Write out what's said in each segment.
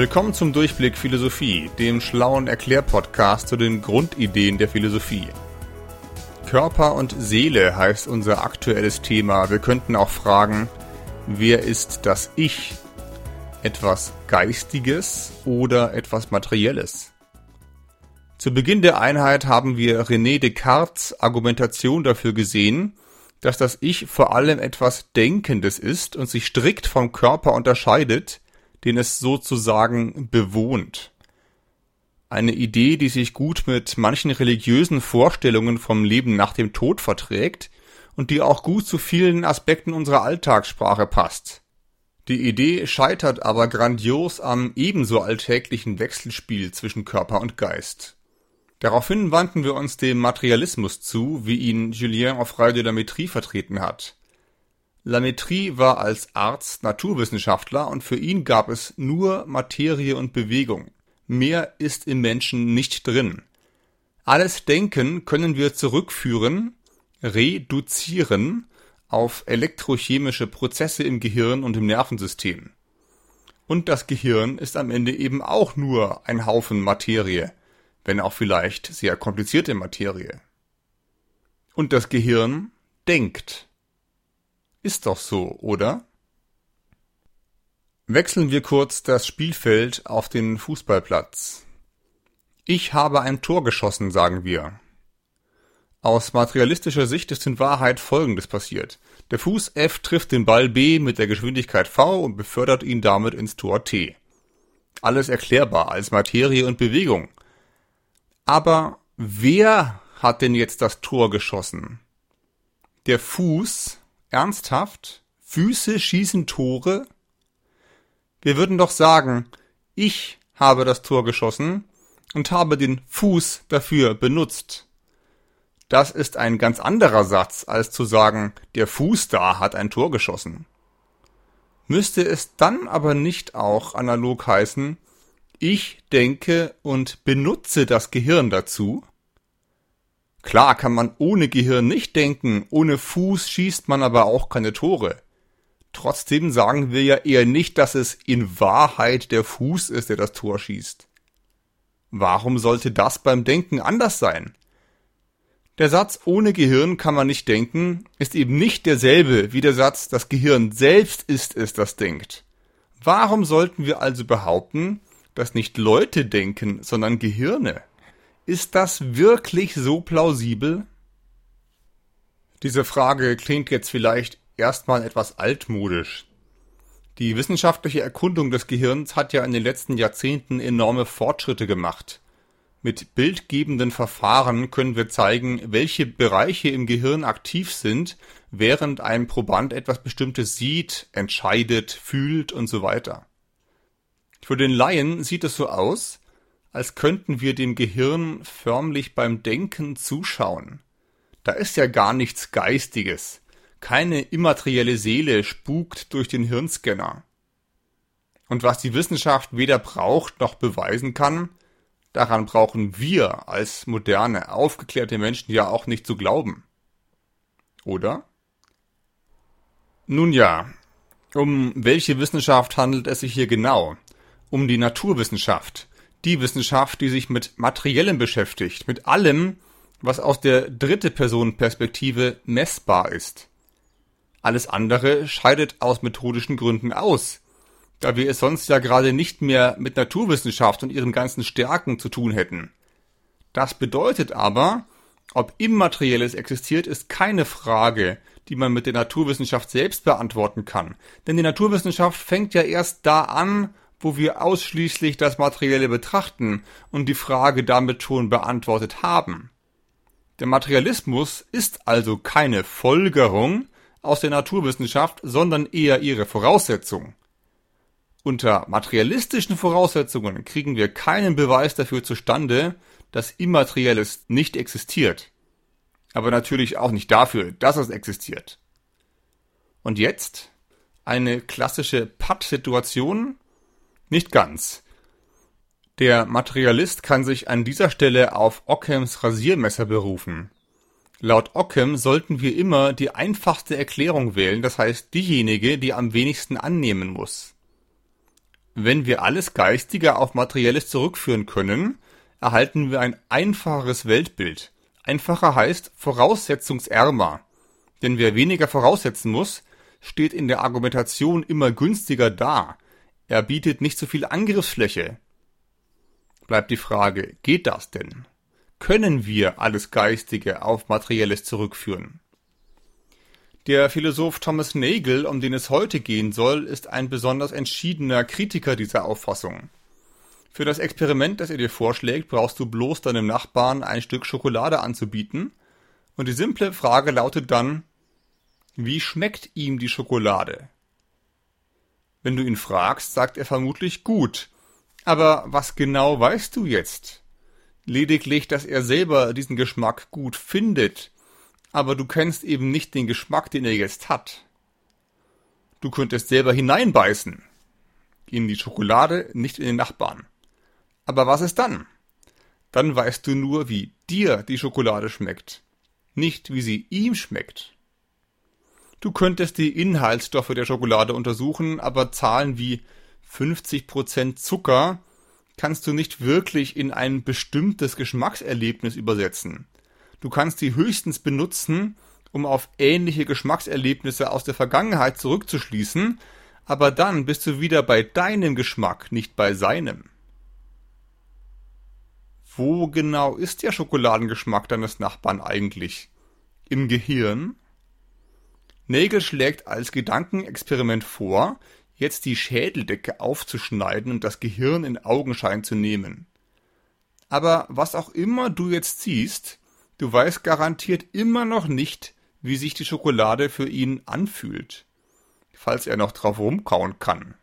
Willkommen zum Durchblick Philosophie, dem schlauen Erklärpodcast zu den Grundideen der Philosophie. Körper und Seele heißt unser aktuelles Thema. Wir könnten auch fragen, wer ist das Ich? Etwas Geistiges oder etwas Materielles? Zu Beginn der Einheit haben wir René Descartes Argumentation dafür gesehen, dass das Ich vor allem etwas Denkendes ist und sich strikt vom Körper unterscheidet, den es sozusagen bewohnt. Eine Idee, die sich gut mit manchen religiösen Vorstellungen vom Leben nach dem Tod verträgt und die auch gut zu vielen Aspekten unserer Alltagssprache passt. Die Idee scheitert aber grandios am ebenso alltäglichen Wechselspiel zwischen Körper und Geist. Daraufhin wandten wir uns dem Materialismus zu, wie ihn Julien la Métrie vertreten hat. Lametrie war als Arzt Naturwissenschaftler und für ihn gab es nur Materie und Bewegung. Mehr ist im Menschen nicht drin. Alles Denken können wir zurückführen, reduzieren auf elektrochemische Prozesse im Gehirn und im Nervensystem. Und das Gehirn ist am Ende eben auch nur ein Haufen Materie, wenn auch vielleicht sehr komplizierte Materie. Und das Gehirn denkt. Ist doch so, oder? Wechseln wir kurz das Spielfeld auf den Fußballplatz. Ich habe ein Tor geschossen, sagen wir. Aus materialistischer Sicht ist in Wahrheit Folgendes passiert. Der Fuß F trifft den Ball B mit der Geschwindigkeit V und befördert ihn damit ins Tor T. Alles erklärbar als Materie und Bewegung. Aber wer hat denn jetzt das Tor geschossen? Der Fuß Ernsthaft? Füße schießen Tore? Wir würden doch sagen, ich habe das Tor geschossen und habe den Fuß dafür benutzt. Das ist ein ganz anderer Satz, als zu sagen, der Fuß da hat ein Tor geschossen. Müsste es dann aber nicht auch analog heißen, ich denke und benutze das Gehirn dazu? Klar kann man ohne Gehirn nicht denken, ohne Fuß schießt man aber auch keine Tore. Trotzdem sagen wir ja eher nicht, dass es in Wahrheit der Fuß ist, der das Tor schießt. Warum sollte das beim Denken anders sein? Der Satz ohne Gehirn kann man nicht denken ist eben nicht derselbe wie der Satz das Gehirn selbst ist es, das denkt. Warum sollten wir also behaupten, dass nicht Leute denken, sondern Gehirne? Ist das wirklich so plausibel? Diese Frage klingt jetzt vielleicht erstmal etwas altmodisch. Die wissenschaftliche Erkundung des Gehirns hat ja in den letzten Jahrzehnten enorme Fortschritte gemacht. Mit bildgebenden Verfahren können wir zeigen, welche Bereiche im Gehirn aktiv sind, während ein Proband etwas Bestimmtes sieht, entscheidet, fühlt und so weiter. Für den Laien sieht es so aus, als könnten wir dem Gehirn förmlich beim Denken zuschauen. Da ist ja gar nichts Geistiges. Keine immaterielle Seele spukt durch den Hirnscanner. Und was die Wissenschaft weder braucht noch beweisen kann, daran brauchen wir als moderne, aufgeklärte Menschen ja auch nicht zu glauben. Oder? Nun ja, um welche Wissenschaft handelt es sich hier genau? Um die Naturwissenschaft, die Wissenschaft, die sich mit Materiellem beschäftigt, mit allem, was aus der dritte Person Perspektive messbar ist. Alles andere scheidet aus methodischen Gründen aus, da wir es sonst ja gerade nicht mehr mit Naturwissenschaft und ihren ganzen Stärken zu tun hätten. Das bedeutet aber, ob Immaterielles existiert, ist keine Frage, die man mit der Naturwissenschaft selbst beantworten kann. Denn die Naturwissenschaft fängt ja erst da an, wo wir ausschließlich das Materielle betrachten und die Frage damit schon beantwortet haben. Der Materialismus ist also keine Folgerung aus der Naturwissenschaft, sondern eher ihre Voraussetzung. Unter materialistischen Voraussetzungen kriegen wir keinen Beweis dafür zustande, dass Immaterielles nicht existiert. Aber natürlich auch nicht dafür, dass es existiert. Und jetzt eine klassische Patt-Situation, nicht ganz. Der Materialist kann sich an dieser Stelle auf Ockhams Rasiermesser berufen. Laut Ockham sollten wir immer die einfachste Erklärung wählen, das heißt diejenige, die am wenigsten annehmen muss. Wenn wir alles Geistige auf Materielles zurückführen können, erhalten wir ein einfacheres Weltbild. Einfacher heißt voraussetzungsärmer. Denn wer weniger voraussetzen muss, steht in der Argumentation immer günstiger da. Er bietet nicht so viel Angriffsfläche. Bleibt die Frage, geht das denn? Können wir alles Geistige auf Materielles zurückführen? Der Philosoph Thomas Nagel, um den es heute gehen soll, ist ein besonders entschiedener Kritiker dieser Auffassung. Für das Experiment, das er dir vorschlägt, brauchst du bloß deinem Nachbarn ein Stück Schokolade anzubieten, und die simple Frage lautet dann, wie schmeckt ihm die Schokolade? Wenn du ihn fragst, sagt er vermutlich gut. Aber was genau weißt du jetzt? Lediglich, dass er selber diesen Geschmack gut findet aber du kennst eben nicht den Geschmack, den er jetzt hat. Du könntest selber hineinbeißen. In die Schokolade, nicht in den Nachbarn. Aber was ist dann? Dann weißt du nur, wie dir die Schokolade schmeckt, nicht wie sie ihm schmeckt. Du könntest die Inhaltsstoffe der Schokolade untersuchen, aber Zahlen wie 50% Zucker kannst du nicht wirklich in ein bestimmtes Geschmackserlebnis übersetzen. Du kannst sie höchstens benutzen, um auf ähnliche Geschmackserlebnisse aus der Vergangenheit zurückzuschließen, aber dann bist du wieder bei deinem Geschmack, nicht bei seinem. Wo genau ist der Schokoladengeschmack deines Nachbarn eigentlich? Im Gehirn? Nagel schlägt als Gedankenexperiment vor, jetzt die Schädeldecke aufzuschneiden und das Gehirn in Augenschein zu nehmen. Aber was auch immer du jetzt siehst, Du weißt garantiert immer noch nicht, wie sich die Schokolade für ihn anfühlt, falls er noch drauf rumkauen kann.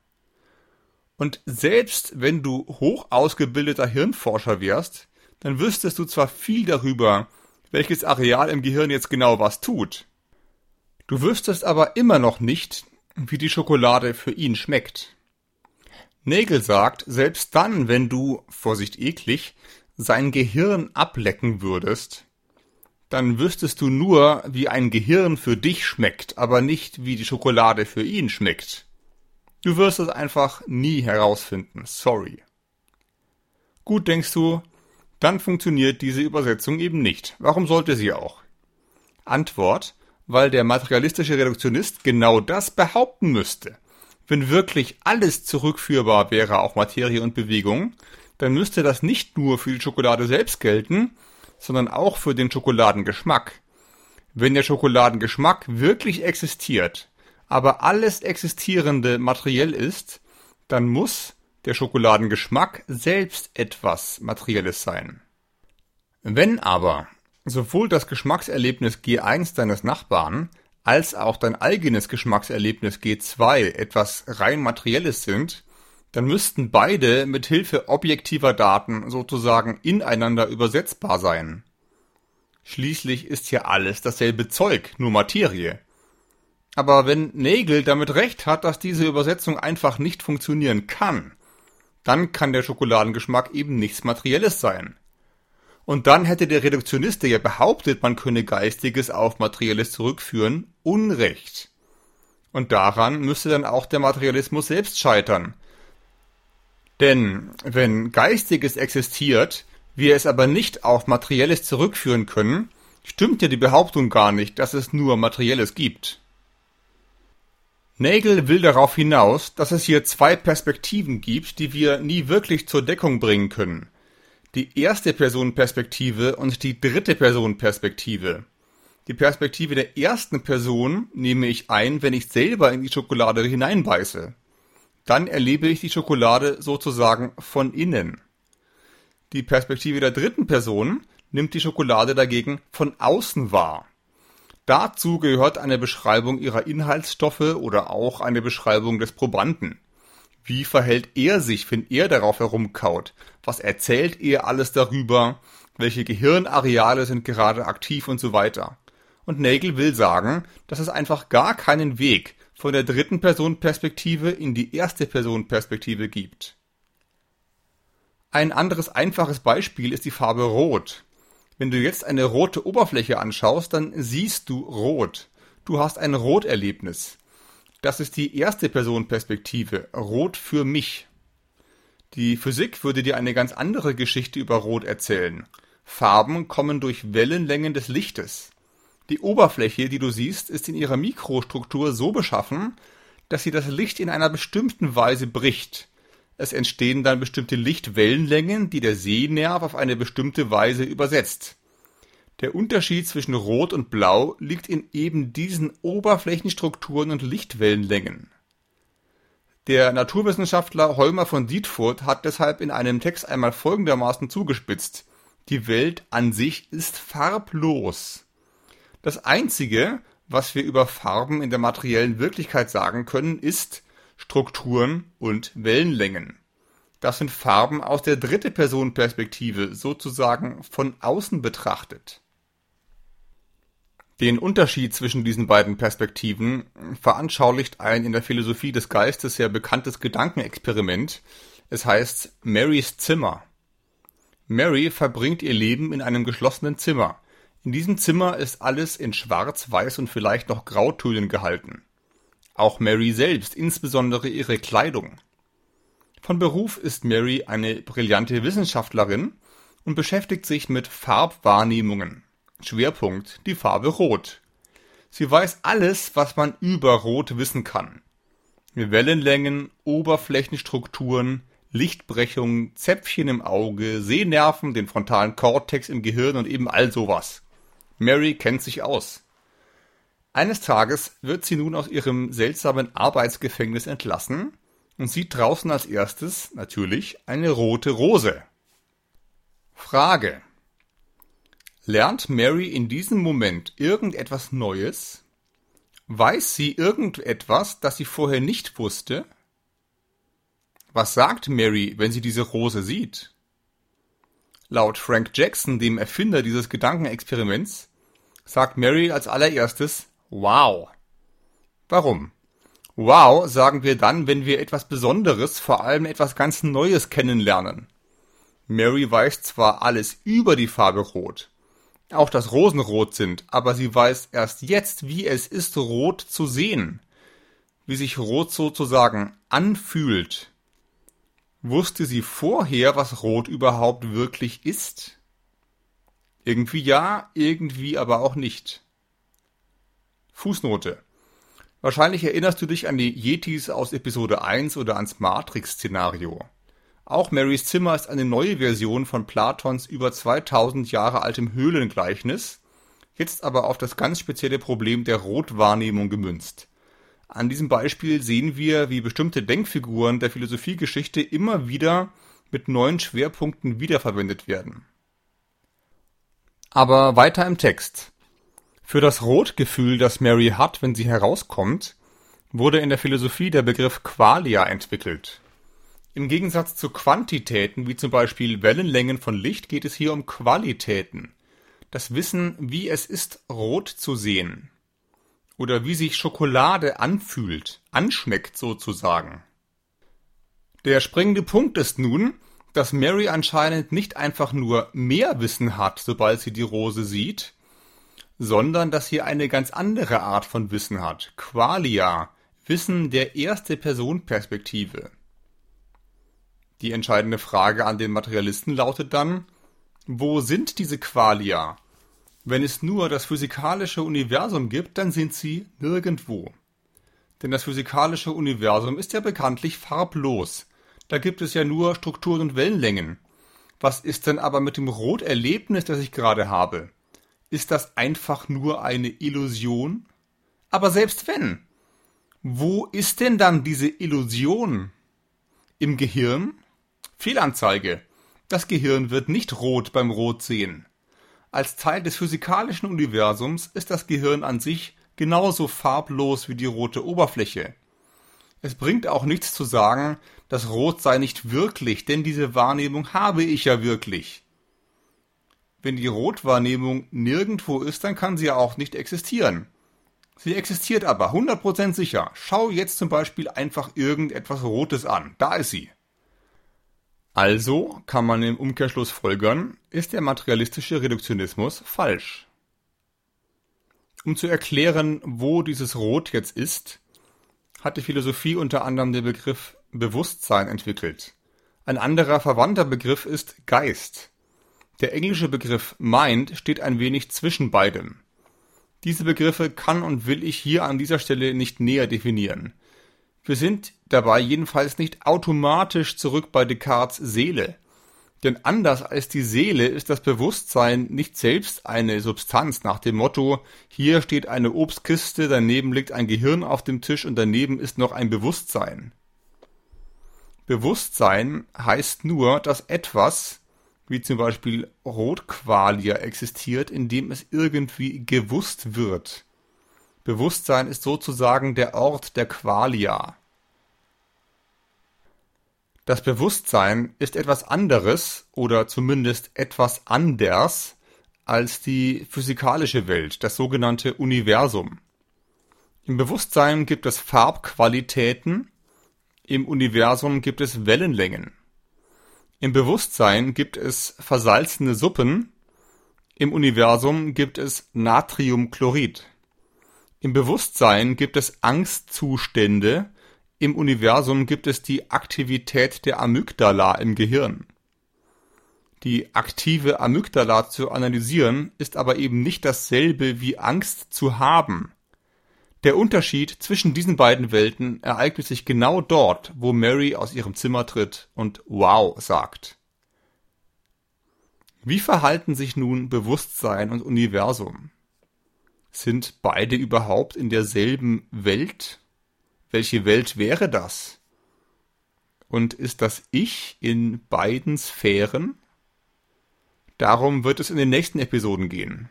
Und selbst wenn du hoch ausgebildeter Hirnforscher wärst, dann wüsstest du zwar viel darüber, welches Areal im Gehirn jetzt genau was tut. Du wüsstest aber immer noch nicht, wie die Schokolade für ihn schmeckt. Nagel sagt, selbst dann, wenn du, Vorsicht eklig, sein Gehirn ablecken würdest, dann wüsstest du nur, wie ein Gehirn für dich schmeckt, aber nicht, wie die Schokolade für ihn schmeckt. Du wirst es einfach nie herausfinden. Sorry. Gut, denkst du, dann funktioniert diese Übersetzung eben nicht. Warum sollte sie auch? Antwort, weil der materialistische Reduktionist genau das behaupten müsste. Wenn wirklich alles zurückführbar wäre auf Materie und Bewegung, dann müsste das nicht nur für die Schokolade selbst gelten, sondern auch für den Schokoladengeschmack. Wenn der Schokoladengeschmack wirklich existiert, aber alles Existierende materiell ist, dann muss der Schokoladengeschmack selbst etwas Materielles sein. Wenn aber sowohl das Geschmackserlebnis G1 deines Nachbarn als auch dein eigenes Geschmackserlebnis G2 etwas rein Materielles sind, dann müssten beide mit Hilfe objektiver Daten sozusagen ineinander übersetzbar sein. Schließlich ist hier alles dasselbe Zeug, nur Materie. Aber wenn Nagel damit recht hat, dass diese Übersetzung einfach nicht funktionieren kann, dann kann der Schokoladengeschmack eben nichts Materielles sein. Und dann hätte der Reduktionist, der ja behauptet, man könne Geistiges auf Materielles zurückführen, Unrecht. Und daran müsste dann auch der Materialismus selbst scheitern, denn wenn Geistiges existiert, wir es aber nicht auf Materielles zurückführen können, stimmt ja die Behauptung gar nicht, dass es nur Materielles gibt. Nagel will darauf hinaus, dass es hier zwei Perspektiven gibt, die wir nie wirklich zur Deckung bringen können. Die erste Personenperspektive und die dritte Personenperspektive. Die Perspektive der ersten Person nehme ich ein, wenn ich selber in die Schokolade hineinbeiße dann erlebe ich die Schokolade sozusagen von innen. Die Perspektive der dritten Person nimmt die Schokolade dagegen von außen wahr. Dazu gehört eine Beschreibung ihrer Inhaltsstoffe oder auch eine Beschreibung des Probanden. Wie verhält er sich, wenn er darauf herumkaut? Was erzählt er alles darüber? Welche Gehirnareale sind gerade aktiv und so weiter? Und Nagel will sagen, dass es einfach gar keinen Weg von der dritten Person Perspektive in die erste Person Perspektive gibt. Ein anderes einfaches Beispiel ist die Farbe Rot. Wenn du jetzt eine rote Oberfläche anschaust, dann siehst du Rot. Du hast ein Roterlebnis. Das ist die erste Person Perspektive. Rot für mich. Die Physik würde dir eine ganz andere Geschichte über Rot erzählen. Farben kommen durch Wellenlängen des Lichtes. Die Oberfläche, die du siehst, ist in ihrer Mikrostruktur so beschaffen, dass sie das Licht in einer bestimmten Weise bricht. Es entstehen dann bestimmte Lichtwellenlängen, die der Sehnerv auf eine bestimmte Weise übersetzt. Der Unterschied zwischen Rot und Blau liegt in eben diesen Oberflächenstrukturen und Lichtwellenlängen. Der Naturwissenschaftler Holmer von Dietfurt hat deshalb in einem Text einmal folgendermaßen zugespitzt: Die Welt an sich ist farblos. Das einzige, was wir über Farben in der materiellen Wirklichkeit sagen können, ist Strukturen und Wellenlängen. Das sind Farben aus der dritte Person Perspektive, sozusagen von außen betrachtet. Den Unterschied zwischen diesen beiden Perspektiven veranschaulicht ein in der Philosophie des Geistes sehr bekanntes Gedankenexperiment. Es heißt Marys Zimmer. Mary verbringt ihr Leben in einem geschlossenen Zimmer. In diesem Zimmer ist alles in Schwarz, Weiß und vielleicht noch Grautönen gehalten. Auch Mary selbst, insbesondere ihre Kleidung. Von Beruf ist Mary eine brillante Wissenschaftlerin und beschäftigt sich mit Farbwahrnehmungen. Schwerpunkt die Farbe Rot. Sie weiß alles, was man über Rot wissen kann. Wellenlängen, Oberflächenstrukturen, Lichtbrechung, Zäpfchen im Auge, Sehnerven, den frontalen Kortex im Gehirn und eben all sowas. Mary kennt sich aus. Eines Tages wird sie nun aus ihrem seltsamen Arbeitsgefängnis entlassen und sieht draußen als erstes natürlich eine rote Rose. Frage. Lernt Mary in diesem Moment irgendetwas Neues? Weiß sie irgendetwas, das sie vorher nicht wusste? Was sagt Mary, wenn sie diese Rose sieht? Laut Frank Jackson, dem Erfinder dieses Gedankenexperiments, sagt Mary als allererstes Wow. Warum? Wow sagen wir dann, wenn wir etwas Besonderes, vor allem etwas ganz Neues kennenlernen. Mary weiß zwar alles über die Farbe Rot, auch das Rosenrot sind, aber sie weiß erst jetzt, wie es ist, Rot zu sehen, wie sich Rot sozusagen anfühlt. Wusste sie vorher, was Rot überhaupt wirklich ist? Irgendwie ja, irgendwie aber auch nicht. Fußnote. Wahrscheinlich erinnerst du dich an die Yetis aus Episode 1 oder ans Matrix-Szenario. Auch Marys Zimmer ist eine neue Version von Platons über 2000 Jahre altem Höhlengleichnis, jetzt aber auf das ganz spezielle Problem der Rotwahrnehmung gemünzt. An diesem Beispiel sehen wir, wie bestimmte Denkfiguren der Philosophiegeschichte immer wieder mit neuen Schwerpunkten wiederverwendet werden. Aber weiter im Text. Für das Rotgefühl, das Mary hat, wenn sie herauskommt, wurde in der Philosophie der Begriff Qualia entwickelt. Im Gegensatz zu Quantitäten wie zum Beispiel Wellenlängen von Licht geht es hier um Qualitäten. Das Wissen, wie es ist, rot zu sehen. Oder wie sich Schokolade anfühlt, anschmeckt sozusagen. Der springende Punkt ist nun, dass Mary anscheinend nicht einfach nur mehr Wissen hat, sobald sie die Rose sieht, sondern dass sie eine ganz andere Art von Wissen hat. Qualia, Wissen der erste Person Perspektive. Die entscheidende Frage an den Materialisten lautet dann, wo sind diese Qualia? Wenn es nur das physikalische Universum gibt, dann sind sie nirgendwo. Denn das physikalische Universum ist ja bekanntlich farblos. Da gibt es ja nur Strukturen und Wellenlängen. Was ist denn aber mit dem Roterlebnis, das ich gerade habe? Ist das einfach nur eine Illusion? Aber selbst wenn, wo ist denn dann diese Illusion? Im Gehirn? Fehlanzeige. Das Gehirn wird nicht rot beim Rotsehen. Als Teil des physikalischen Universums ist das Gehirn an sich genauso farblos wie die rote Oberfläche. Es bringt auch nichts zu sagen, das Rot sei nicht wirklich, denn diese Wahrnehmung habe ich ja wirklich. Wenn die Rotwahrnehmung nirgendwo ist, dann kann sie ja auch nicht existieren. Sie existiert aber 100% sicher. Schau jetzt zum Beispiel einfach irgendetwas Rotes an. Da ist sie. Also kann man im Umkehrschluss folgern, ist der materialistische Reduktionismus falsch. Um zu erklären, wo dieses Rot jetzt ist, hat die Philosophie unter anderem den Begriff Bewusstsein entwickelt. Ein anderer verwandter Begriff ist Geist. Der englische Begriff Mind steht ein wenig zwischen beidem. Diese Begriffe kann und will ich hier an dieser Stelle nicht näher definieren. Wir sind dabei jedenfalls nicht automatisch zurück bei Descartes Seele. Denn anders als die Seele ist das Bewusstsein nicht selbst eine Substanz nach dem Motto, hier steht eine Obstkiste, daneben liegt ein Gehirn auf dem Tisch und daneben ist noch ein Bewusstsein. Bewusstsein heißt nur, dass etwas, wie zum Beispiel Rotqualia, existiert, indem es irgendwie gewusst wird. Bewusstsein ist sozusagen der Ort der Qualia. Das Bewusstsein ist etwas anderes oder zumindest etwas anders als die physikalische Welt, das sogenannte Universum. Im Bewusstsein gibt es Farbqualitäten, im Universum gibt es Wellenlängen. Im Bewusstsein gibt es versalzene Suppen, im Universum gibt es Natriumchlorid. Im Bewusstsein gibt es Angstzustände, im Universum gibt es die Aktivität der Amygdala im Gehirn. Die aktive Amygdala zu analysieren ist aber eben nicht dasselbe wie Angst zu haben. Der Unterschied zwischen diesen beiden Welten ereignet sich genau dort, wo Mary aus ihrem Zimmer tritt und Wow sagt. Wie verhalten sich nun Bewusstsein und Universum? Sind beide überhaupt in derselben Welt? Welche Welt wäre das? Und ist das Ich in beiden Sphären? Darum wird es in den nächsten Episoden gehen.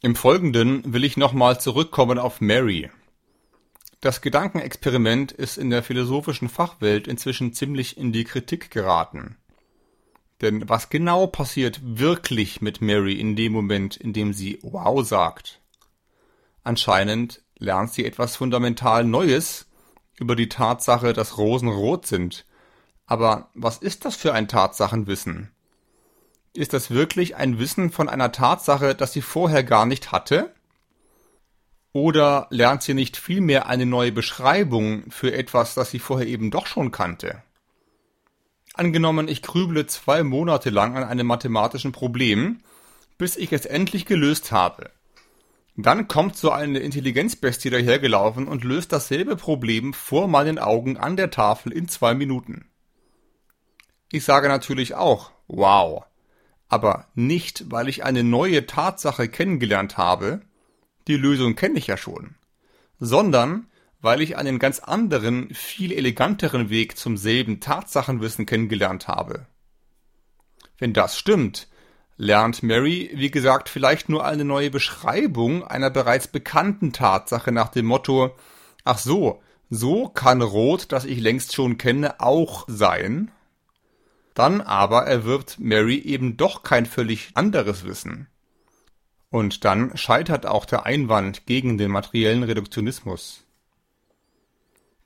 Im Folgenden will ich nochmal zurückkommen auf Mary. Das Gedankenexperiment ist in der philosophischen Fachwelt inzwischen ziemlich in die Kritik geraten. Denn was genau passiert wirklich mit Mary in dem Moment, in dem sie Wow sagt? Anscheinend lernt sie etwas fundamental Neues über die Tatsache, dass Rosen rot sind. Aber was ist das für ein Tatsachenwissen? Ist das wirklich ein Wissen von einer Tatsache, das sie vorher gar nicht hatte? Oder lernt sie nicht vielmehr eine neue Beschreibung für etwas, das sie vorher eben doch schon kannte? Angenommen, ich grüble zwei Monate lang an einem mathematischen Problem, bis ich es endlich gelöst habe. Dann kommt so eine Intelligenzbestie dahergelaufen und löst dasselbe Problem vor meinen Augen an der Tafel in zwei Minuten. Ich sage natürlich auch, wow. Aber nicht, weil ich eine neue Tatsache kennengelernt habe, die Lösung kenne ich ja schon, sondern weil ich einen ganz anderen, viel eleganteren Weg zum selben Tatsachenwissen kennengelernt habe. Wenn das stimmt, lernt Mary, wie gesagt, vielleicht nur eine neue Beschreibung einer bereits bekannten Tatsache nach dem Motto, ach so, so kann Rot, das ich längst schon kenne, auch sein. Dann aber erwirbt Mary eben doch kein völlig anderes Wissen. Und dann scheitert auch der Einwand gegen den materiellen Reduktionismus.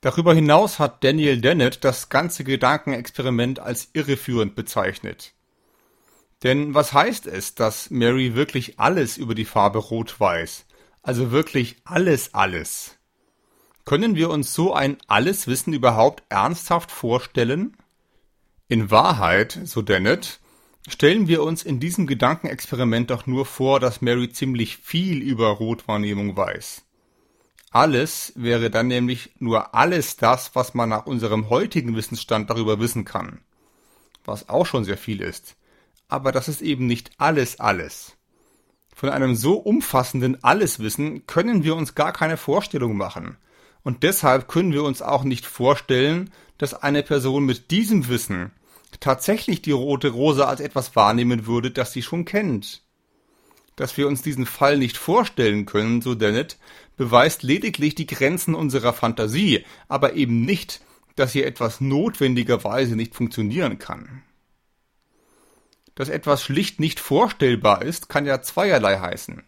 Darüber hinaus hat Daniel Dennett das ganze Gedankenexperiment als irreführend bezeichnet. Denn was heißt es, dass Mary wirklich alles über die Farbe Rot weiß? Also wirklich alles, alles. Können wir uns so ein Alleswissen überhaupt ernsthaft vorstellen? In Wahrheit, so Dennett, stellen wir uns in diesem Gedankenexperiment doch nur vor, dass Mary ziemlich viel über Rotwahrnehmung weiß. Alles wäre dann nämlich nur alles das, was man nach unserem heutigen Wissensstand darüber wissen kann. Was auch schon sehr viel ist aber das ist eben nicht alles alles. Von einem so umfassenden Alleswissen können wir uns gar keine Vorstellung machen. Und deshalb können wir uns auch nicht vorstellen, dass eine Person mit diesem Wissen tatsächlich die rote Rose als etwas wahrnehmen würde, das sie schon kennt. Dass wir uns diesen Fall nicht vorstellen können, so Dennett, beweist lediglich die Grenzen unserer Fantasie, aber eben nicht, dass hier etwas notwendigerweise nicht funktionieren kann. Dass etwas schlicht nicht vorstellbar ist, kann ja zweierlei heißen.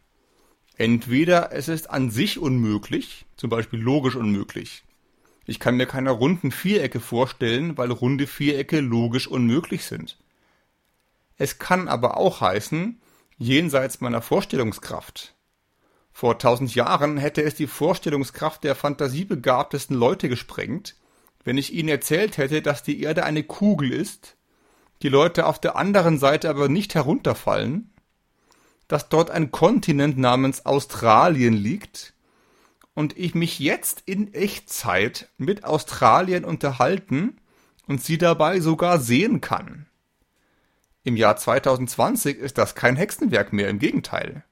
Entweder es ist an sich unmöglich, zum Beispiel logisch unmöglich. Ich kann mir keine runden Vierecke vorstellen, weil runde Vierecke logisch unmöglich sind. Es kann aber auch heißen, jenseits meiner Vorstellungskraft. Vor tausend Jahren hätte es die Vorstellungskraft der fantasiebegabtesten Leute gesprengt, wenn ich Ihnen erzählt hätte, dass die Erde eine Kugel ist, die Leute auf der anderen Seite aber nicht herunterfallen, dass dort ein Kontinent namens Australien liegt und ich mich jetzt in Echtzeit mit Australien unterhalten und sie dabei sogar sehen kann. Im Jahr 2020 ist das kein Hexenwerk mehr, im Gegenteil.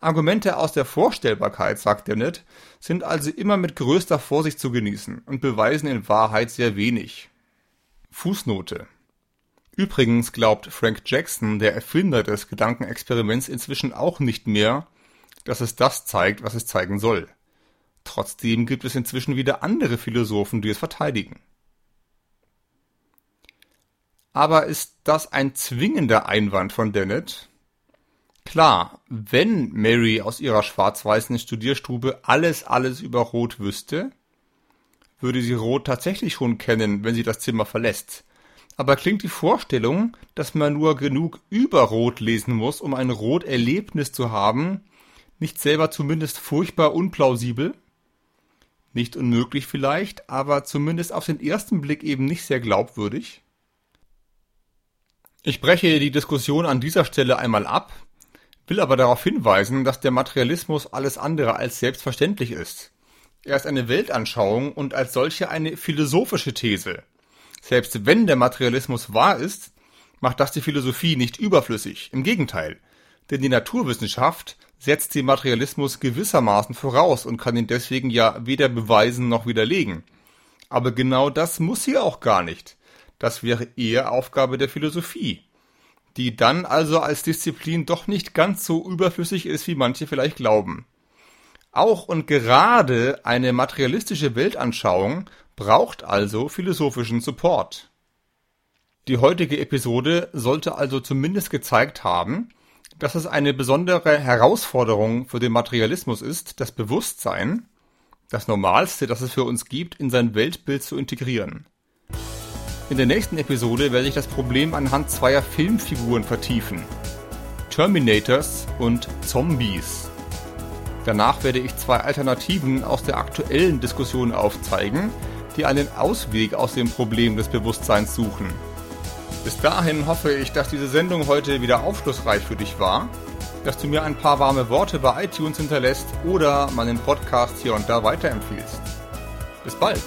Argumente aus der Vorstellbarkeit, sagt Dennett, sind also immer mit größter Vorsicht zu genießen und beweisen in Wahrheit sehr wenig. Fußnote Übrigens glaubt Frank Jackson, der Erfinder des Gedankenexperiments, inzwischen auch nicht mehr, dass es das zeigt, was es zeigen soll. Trotzdem gibt es inzwischen wieder andere Philosophen, die es verteidigen. Aber ist das ein zwingender Einwand von Dennett? Klar, wenn Mary aus ihrer schwarz-weißen Studierstube alles, alles über Rot wüsste, würde sie Rot tatsächlich schon kennen, wenn sie das Zimmer verlässt. Aber klingt die Vorstellung, dass man nur genug über Rot lesen muss, um ein Rot-Erlebnis zu haben, nicht selber zumindest furchtbar unplausibel? Nicht unmöglich vielleicht, aber zumindest auf den ersten Blick eben nicht sehr glaubwürdig? Ich breche die Diskussion an dieser Stelle einmal ab, will aber darauf hinweisen, dass der Materialismus alles andere als selbstverständlich ist. Er ist eine Weltanschauung und als solche eine philosophische These. Selbst wenn der Materialismus wahr ist, macht das die Philosophie nicht überflüssig. Im Gegenteil. Denn die Naturwissenschaft setzt den Materialismus gewissermaßen voraus und kann ihn deswegen ja weder beweisen noch widerlegen. Aber genau das muss sie auch gar nicht. Das wäre eher Aufgabe der Philosophie, die dann also als Disziplin doch nicht ganz so überflüssig ist, wie manche vielleicht glauben. Auch und gerade eine materialistische Weltanschauung braucht also philosophischen Support. Die heutige Episode sollte also zumindest gezeigt haben, dass es eine besondere Herausforderung für den Materialismus ist, das Bewusstsein, das Normalste, das es für uns gibt, in sein Weltbild zu integrieren. In der nächsten Episode werde ich das Problem anhand zweier Filmfiguren vertiefen. Terminators und Zombies. Danach werde ich zwei Alternativen aus der aktuellen Diskussion aufzeigen, die einen Ausweg aus dem Problem des Bewusstseins suchen. Bis dahin hoffe ich, dass diese Sendung heute wieder aufschlussreich für dich war, dass du mir ein paar warme Worte bei iTunes hinterlässt oder meinen Podcast hier und da weiterempfiehlst. Bis bald!